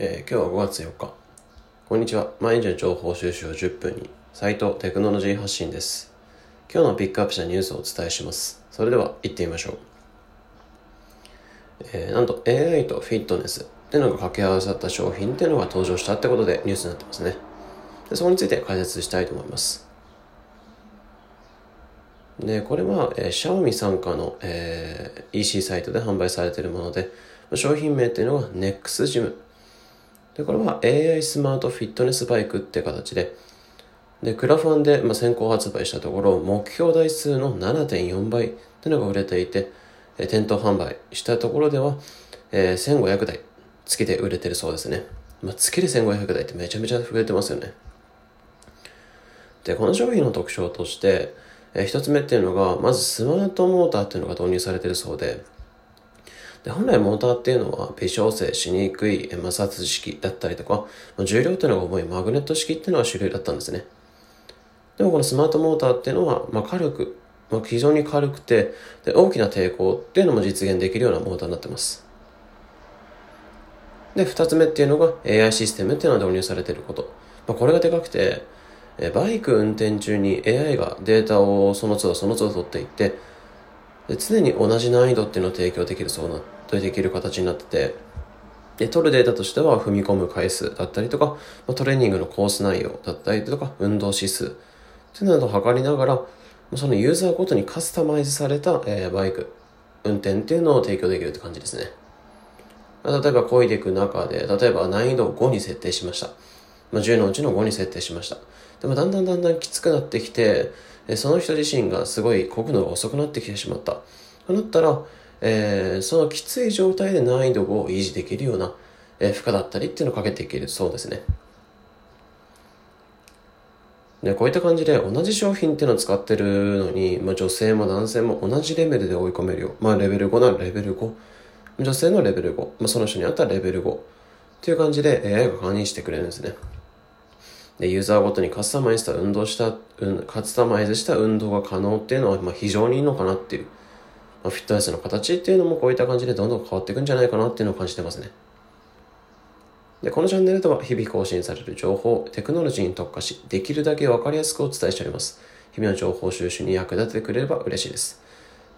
えー、今日は5月4日。こんにちは。毎日の情報収集を10分に、サイトテクノロジー発信です。今日のピックアップしたニュースをお伝えします。それでは行ってみましょう。えー、なんと AI とフィットネスっていうのが掛け合わさった商品っていうのが登場したってことでニュースになってますね。でそこについて解説したいと思います。で、これは、えー、シャオミ参加の、えー、EC サイトで販売されているもので、商品名っていうのは NEXGYM で、これは AI スマートフィットネスバイクって形で、で、クラファンで、ま、先行発売したところ、目標台数の7.4倍っていうのが売れていて、え店頭販売したところでは、えー、1500台月で売れてるそうですね。まあ、月で1500台ってめちゃめちゃ売れてますよね。で、この商品の特徴として、えー、一つ目っていうのが、まずスマートモーターっていうのが導入されてるそうで、で本来モーターっていうのは微調整しにくい摩擦式だったりとか、重量っていうのが重いマグネット式っていうのが主流だったんですね。でもこのスマートモーターっていうのは、まあ、軽く、まあ、非常に軽くてで大きな抵抗っていうのも実現できるようなモーターになってます。で、二つ目っていうのが AI システムっていうのが導入されていること。まあ、これがでかくて、バイク運転中に AI がデータをその都度その都度取っていって、で常に同じ難易度っていうのを提供できるそうな、できる形になってて、で、取るデータとしては踏み込む回数だったりとか、まトレーニングのコース内容だったりとか、運動指数っていうのを測りながら、そのユーザーごとにカスタマイズされた、えー、バイク、運転っていうのを提供できるって感じですね。例えば、漕いでいく中で、例えば難易度を5に設定しました。まあ、10のうちの5に設定しました。でも、だんだんだんだんきつくなってきて、その人自身がすごい漕ぐのが遅くなってきてしまった。となったら、えー、そのきつい状態で難易度を維持できるような、えー、負荷だったりっていうのをかけていけるそうですね。で、こういった感じで同じ商品っていうのを使ってるのに、まあ、女性も男性も同じレベルで追い込めるよ。まあ、レベル5ならレベル5。女性のレベル5。まあ、その人にあったらレベル5。っていう感じで AI が管理してくれるんですね。で、ユーザーごとにカスタマイズした運動した、うん、カスタマイズした運動が可能っていうのは、まあ、非常にいいのかなっていう。まあ、フィットネスの形っていうのもこういった感じでどんどん変わっていくんじゃないかなっていうのを感じてますね。で、このチャンネルでは日々更新される情報、テクノロジーに特化し、できるだけわかりやすくお伝えしております。日々の情報収集に役立ててくれれば嬉しいです。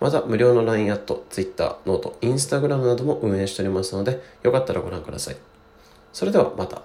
また、無料の LINE アット、Twitter、 note、Instagram なども運営しておりますので、よかったらご覧ください。それではまた。